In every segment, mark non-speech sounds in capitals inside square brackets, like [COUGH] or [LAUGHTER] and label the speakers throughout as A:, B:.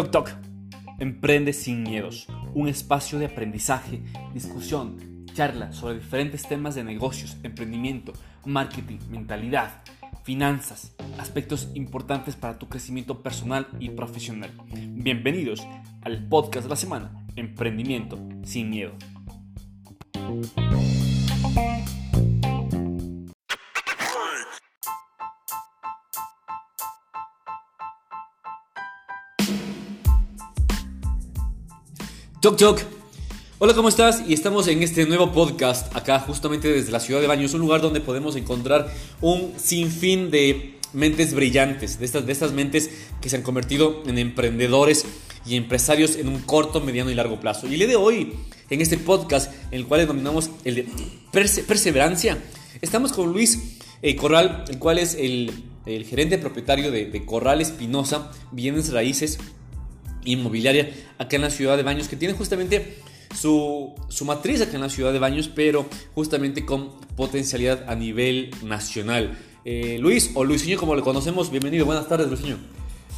A: Toc Toc. Emprende sin miedos. Un espacio de aprendizaje, discusión, charla sobre diferentes temas de negocios, emprendimiento, marketing, mentalidad, finanzas, aspectos importantes para tu crecimiento personal y profesional. Bienvenidos al podcast de la semana, Emprendimiento sin miedo. Toc Toc. Hola, ¿cómo estás? Y estamos en este nuevo podcast acá justamente desde la ciudad de Baños, un lugar donde podemos encontrar un sinfín de mentes brillantes, de estas, de estas mentes que se han convertido en emprendedores y empresarios en un corto, mediano y largo plazo. Y el día de hoy, en este podcast, en el cual denominamos el de perseverancia, estamos con Luis eh, Corral, el cual es el, gerente propietario de, de Corral Espinosa, Bienes Raíces inmobiliaria acá en la ciudad de Baños, que tiene justamente su, matriz acá en la ciudad de Baños, pero justamente con potencialidad a nivel nacional. Eh, Luis, o Luisinho como le conocemos, bienvenido, buenas tardes Luisinho.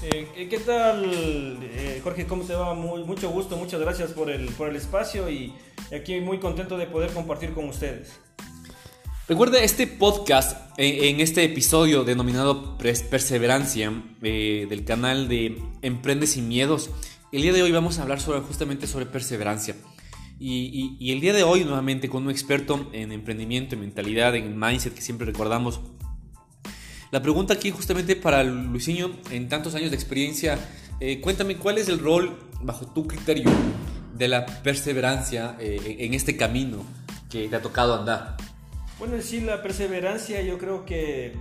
B: Eh, ¿Qué tal, eh, Jorge? ¿Cómo te va? Muy, mucho gusto, muchas gracias por el, por el espacio y aquí muy contento de poder compartir con ustedes.
A: Recuerda este podcast, en, este episodio denominado Perseverancia eh, del canal de Emprende sin Miedos. El día de hoy vamos a hablar justamente sobre perseverancia. Y, el día de hoy nuevamente con un experto en emprendimiento, en mentalidad, en mindset que siempre recordamos. La pregunta aquí justamente para Luisinho, en tantos años de experiencia, eh, cuéntame cuál es el rol bajo tu criterio de la perseverancia eh, en este camino que te ha tocado andar.
B: Bueno, sí, la perseverancia yo creo que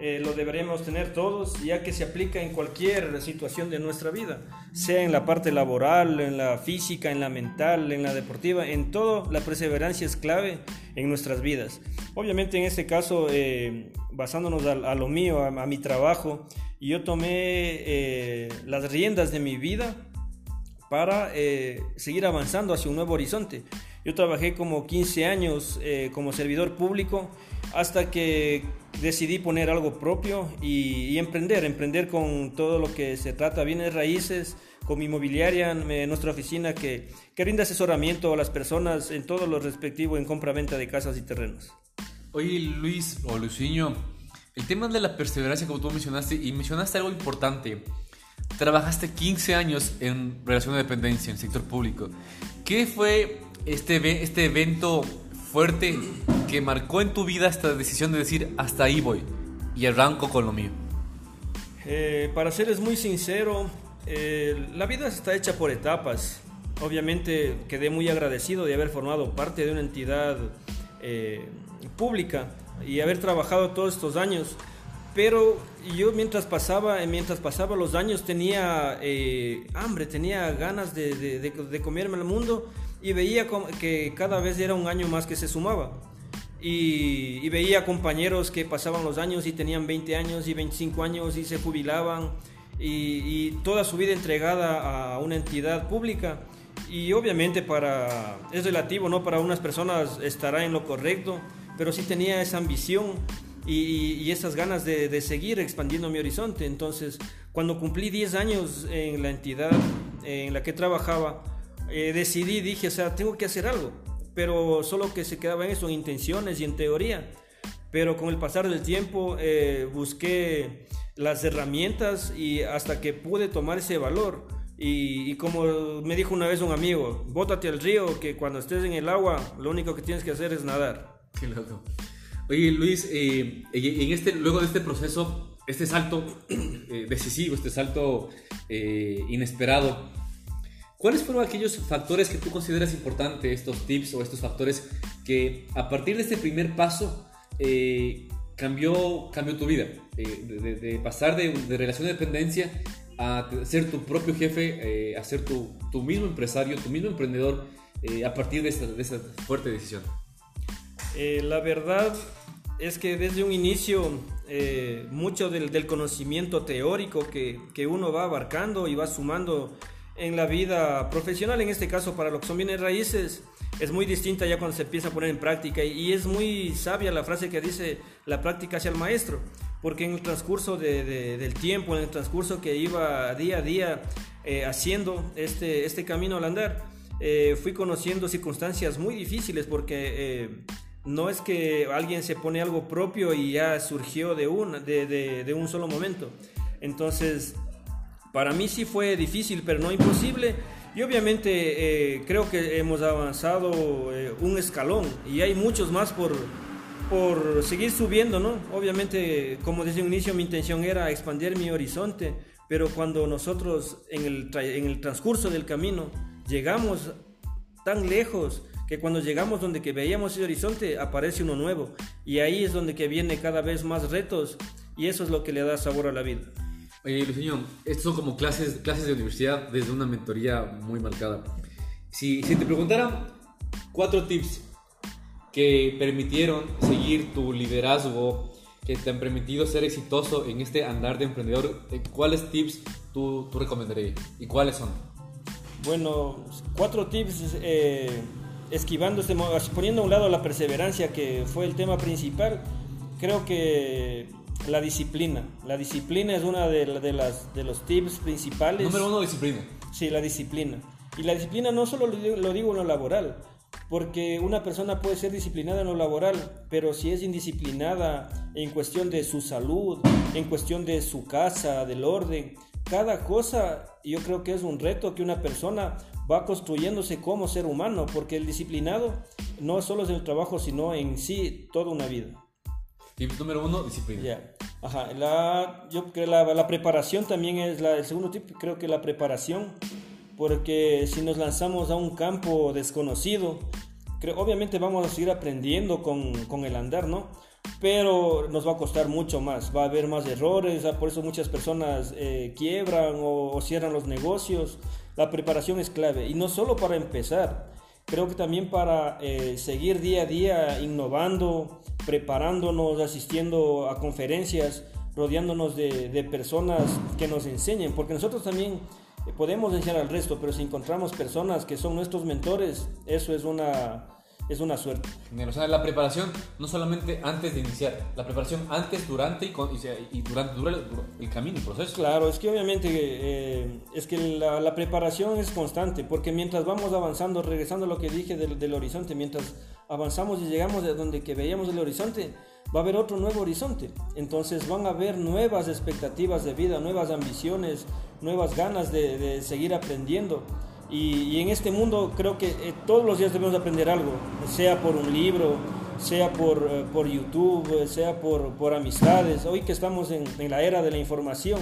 B: eh, lo deberíamos tener todos, ya que se aplica en cualquier situación de nuestra vida, sea en la parte laboral, en la física, en la mental, en la deportiva, en todo la perseverancia es clave en nuestras vidas. Obviamente en este caso, eh, basándonos a, lo mío, a, mi trabajo, yo tomé eh, las riendas de mi vida para seguir avanzando hacia un nuevo horizonte. Yo trabajé como 15 años eh, como servidor público hasta que decidí poner algo propio y, emprender, emprender con todo lo que se trata, bienes raíces, con mi inmobiliaria, nuestra oficina que, que brinda asesoramiento a las personas en todo lo respectivo en compra-venta de casas y terrenos.
A: Oye Luis o Luciño, el tema de la perseverancia como tú mencionaste y mencionaste algo importante. Trabajaste 15 años en relación de dependencia en el sector público. ¿Qué fue este, este evento fuerte que marcó en tu vida esta decisión de decir hasta ahí voy y arranco con lo mío?
B: Eh, para serles muy sincero, eh, la vida está hecha por etapas. Obviamente quedé muy agradecido de haber formado parte de una entidad eh, pública y haber trabajado todos estos años. Pero yo mientras pasaba, mientras pasaba los años tenía hambre, tenía ganas de, comerme el mundo y veía que cada vez era un año más que se sumaba. Y, veía compañeros que pasaban los años y tenían 20 años y 25 años y se jubilaban y, toda su vida entregada a una entidad pública. Y obviamente para, es relativo, ¿no? Para unas personas estará en lo correcto, pero sí tenía esa ambición y, esas ganas de, de, seguir expandiendo mi horizonte. Entonces, cuando cumplí 10 años en la entidad en la que trabajaba, eh, decidí, dije, o sea, tengo que hacer algo, pero solo que se quedaba en eso, en intenciones y en teoría. Pero con el pasar del tiempo eh, busqué las herramientas y hasta que pude tomar ese valor. Y, como me dijo una vez un amigo, bótate al río, que cuando estés en el agua, lo único que tienes que hacer es nadar.
A: Qué loco. Oye, Luis, eh, en este, luego de este proceso, este salto [CLEARS THROAT] decisivo, este salto inesperado, ¿Cuáles fueron aquellos factores que tú consideras importantes, estos tips o estos factores que a partir de este primer paso eh, cambió, cambió tu vida? Eh, de, pasar de, relación de dependencia a ser tu propio jefe, eh, a ser tu, tu, mismo empresario, tu mismo emprendedor a partir de esta, de esta fuerte decisión.
B: La verdad es que desde un inicio mucho del, del, conocimiento teórico que, que uno va abarcando y va sumando en la vida profesional, en este caso para lo que son bienes raíces, es muy distinta ya cuando se empieza a poner en práctica. Y, es muy sabia la frase que dice la práctica hacia el maestro, porque en el transcurso del tiempo, en el transcurso que iba día a día eh, haciendo este, este camino al andar, eh, fui conociendo circunstancias muy difíciles porque eh, no es que alguien se pone algo propio y ya surgió de un, de, un solo momento. Entonces, para mí sí fue difícil, pero no imposible. Y obviamente creo que hemos avanzado un escalón y hay muchos más por, por seguir subiendo, ¿no? Obviamente, como desde un inicio mi intención era expandir mi horizonte, pero cuando nosotros en el, en el transcurso del camino llegamos tan lejos que cuando llegamos donde que veíamos ese horizonte aparece uno nuevo y ahí es donde que viene cada vez más retos y eso es lo que le da sabor a la vida.
A: Oye, Luciño, estos son como clases, clases de universidad desde una mentoría muy marcada. Si, si te preguntara cuatro tips que permitieron seguir tu liderazgo, que te han permitido ser exitoso en este andar de emprendedor, ¿cuáles tips tú, tú recomendarías y cuáles son?
B: Bueno, cuatro tips eh, esquivando, este, poniendo a un lado la perseverancia, que fue el tema principal, creo que la disciplina. La disciplina es una de, de, las, de los tips principales.
A: Número uno, disciplina.
B: Sí, la disciplina. Y la disciplina no solo lo digo en lo laboral, porque una persona puede ser disciplinada en lo laboral, pero si es indisciplinada en cuestión de su salud, en cuestión de su casa, del orden, cada cosa yo creo que es un reto que una persona va construyéndose como ser humano, porque el disciplinado no solo es el trabajo, sino en sí toda una vida.
A: Tip número uno, disciplina.
B: Ajá. La, yo creo la, la preparación también es la, el segundo tip, creo que la preparación porque si nos lanzamos a un campo desconocido, creo, obviamente vamos a seguir aprendiendo con, con, el andar, ¿no? Pero nos va a costar mucho más, va a haber más errores, ah, por eso muchas personas eh, quiebran o, cierran los negocios. La preparación es clave y no solo para empezar, creo que también para eh, seguir día a día innovando, preparándonos, asistiendo a conferencias, rodeándonos de, de personas que nos enseñen, porque nosotros también podemos enseñar al resto, pero si encontramos personas que son nuestros mentores, eso es una, es una suerte.
A: O sea, la preparación no solamente antes de iniciar, la preparación antes, durante y, y, durante, el, camino, el proceso.
B: Claro, es que obviamente eh, es que la, la, preparación es constante, porque mientras vamos avanzando, regresando a lo que dije del, del horizonte, mientras avanzamos y llegamos de donde que veíamos el horizonte, va a haber otro nuevo horizonte. Entonces van a haber nuevas expectativas de vida, nuevas ambiciones, nuevas ganas de, seguir aprendiendo. Y, en este mundo creo que eh, todos los días debemos aprender algo, sea por un libro, sea por, eh, por YouTube, eh, sea por, por, amistades. Hoy que estamos en, en, la era de la información,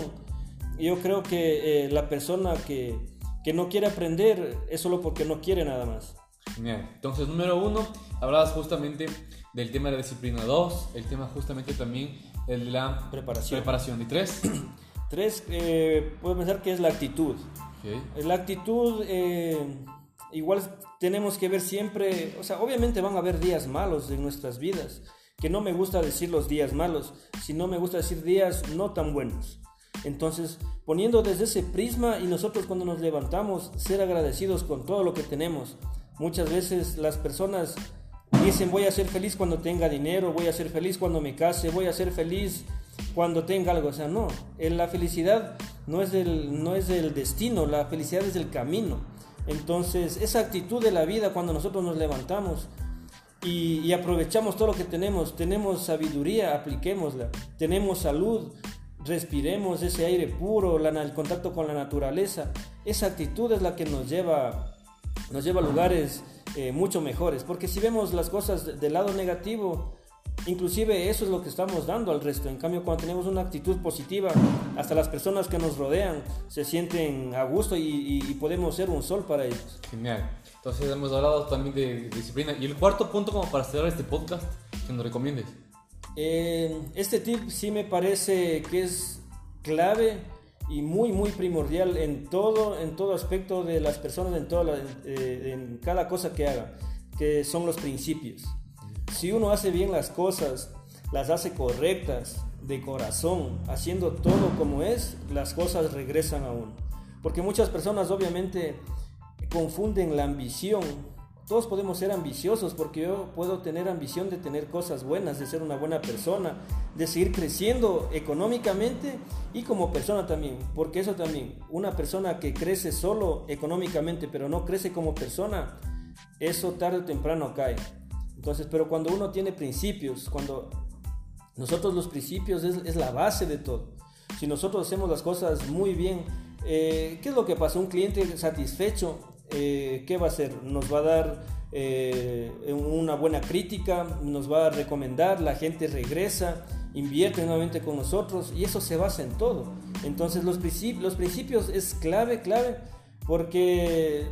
B: yo creo que la persona que, que no quiere aprender es solo porque no quiere nada más.
A: Entonces, número uno, hablabas justamente del tema de la disciplina. Dos, el tema justamente también el de la
B: preparación.
A: preparación. Y tres. [CLEARS THROAT]
B: tres, eh, puedo pensar que es la actitud. La actitud, eh, igual tenemos que ver siempre, o sea, obviamente van a haber días malos en nuestras vidas, que no me gusta decir los días malos, sino me gusta decir días no tan buenos. Entonces, poniendo desde ese prisma y nosotros cuando nos levantamos, ser agradecidos con todo lo que tenemos. Muchas veces las personas dicen voy a ser feliz cuando tenga dinero, voy a ser feliz cuando me case, voy a ser feliz cuando tenga algo. O sea, no, la felicidad no es, del, no es del destino, la felicidad es del camino. Entonces, esa actitud de la vida cuando nosotros nos levantamos y, aprovechamos todo lo que tenemos, tenemos sabiduría, apliquémosla, tenemos salud, respiremos ese aire puro, el contacto con la naturaleza. Esa actitud es la que nos lleva, nos lleva a lugares eh, mucho mejores. Porque si vemos las cosas del lado negativo, inclusive eso es lo que estamos dando al resto. En cambio, cuando tenemos una actitud positiva, hasta las personas que nos rodean se sienten a gusto y, podemos ser un sol para ellos.
A: Genial. Entonces hemos hablado también de, disciplina. Y el cuarto punto como para cerrar este podcast, que nos recomiendes.
B: Eh, este tip sí me parece que es clave y muy muy primordial en todo en todo aspecto de las personas en toda eh, en cada cosa que haga que son los principios si uno hace bien las cosas las hace correctas de corazón haciendo todo como es las cosas regresan a uno. Porque muchas personas obviamente confunden la ambición. Todos podemos ser ambiciosos porque yo puedo tener ambición de tener cosas buenas, de ser una buena persona, de seguir creciendo económicamente y como persona también, porque eso también, una persona que crece solo económicamente pero no crece como persona, eso tarde o temprano cae. Entonces, pero cuando uno tiene principios, cuando nosotros los principios es, la base de todo. Si nosotros hacemos las cosas muy bien, eh, ¿qué es lo que pasa? Un cliente satisfecho, eh, ¿qué va a hacer? Nos va a dar eh, una buena crítica, nos va a recomendar, la gente regresa, invierte nuevamente con nosotros y eso se basa en todo. Entonces los, principios, los principios es clave, clave, porque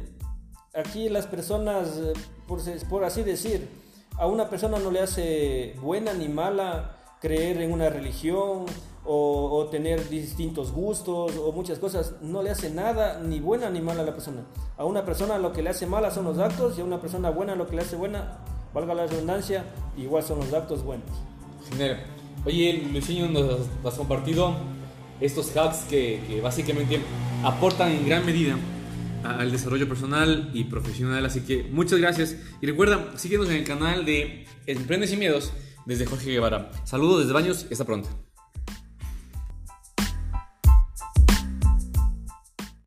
B: aquí las personas, por, por así decir, a una persona no le hace buena ni mala creer en una religión o, tener distintos gustos o muchas cosas, no le hace nada ni buena ni mala a la persona. A una persona lo que le hace mala son los actos y a una persona buena lo que le hace buena, valga la redundancia, igual son los actos buenos.
A: Genial. Oye, Luisinho nos has compartido estos hacks que, que básicamente aportan en gran medida al desarrollo personal y profesional. Así que muchas gracias. Y recuerda, síguenos en el canal de Emprendes y Miedos desde Jorge Guevara. Saludos desde Baños y hasta pronto.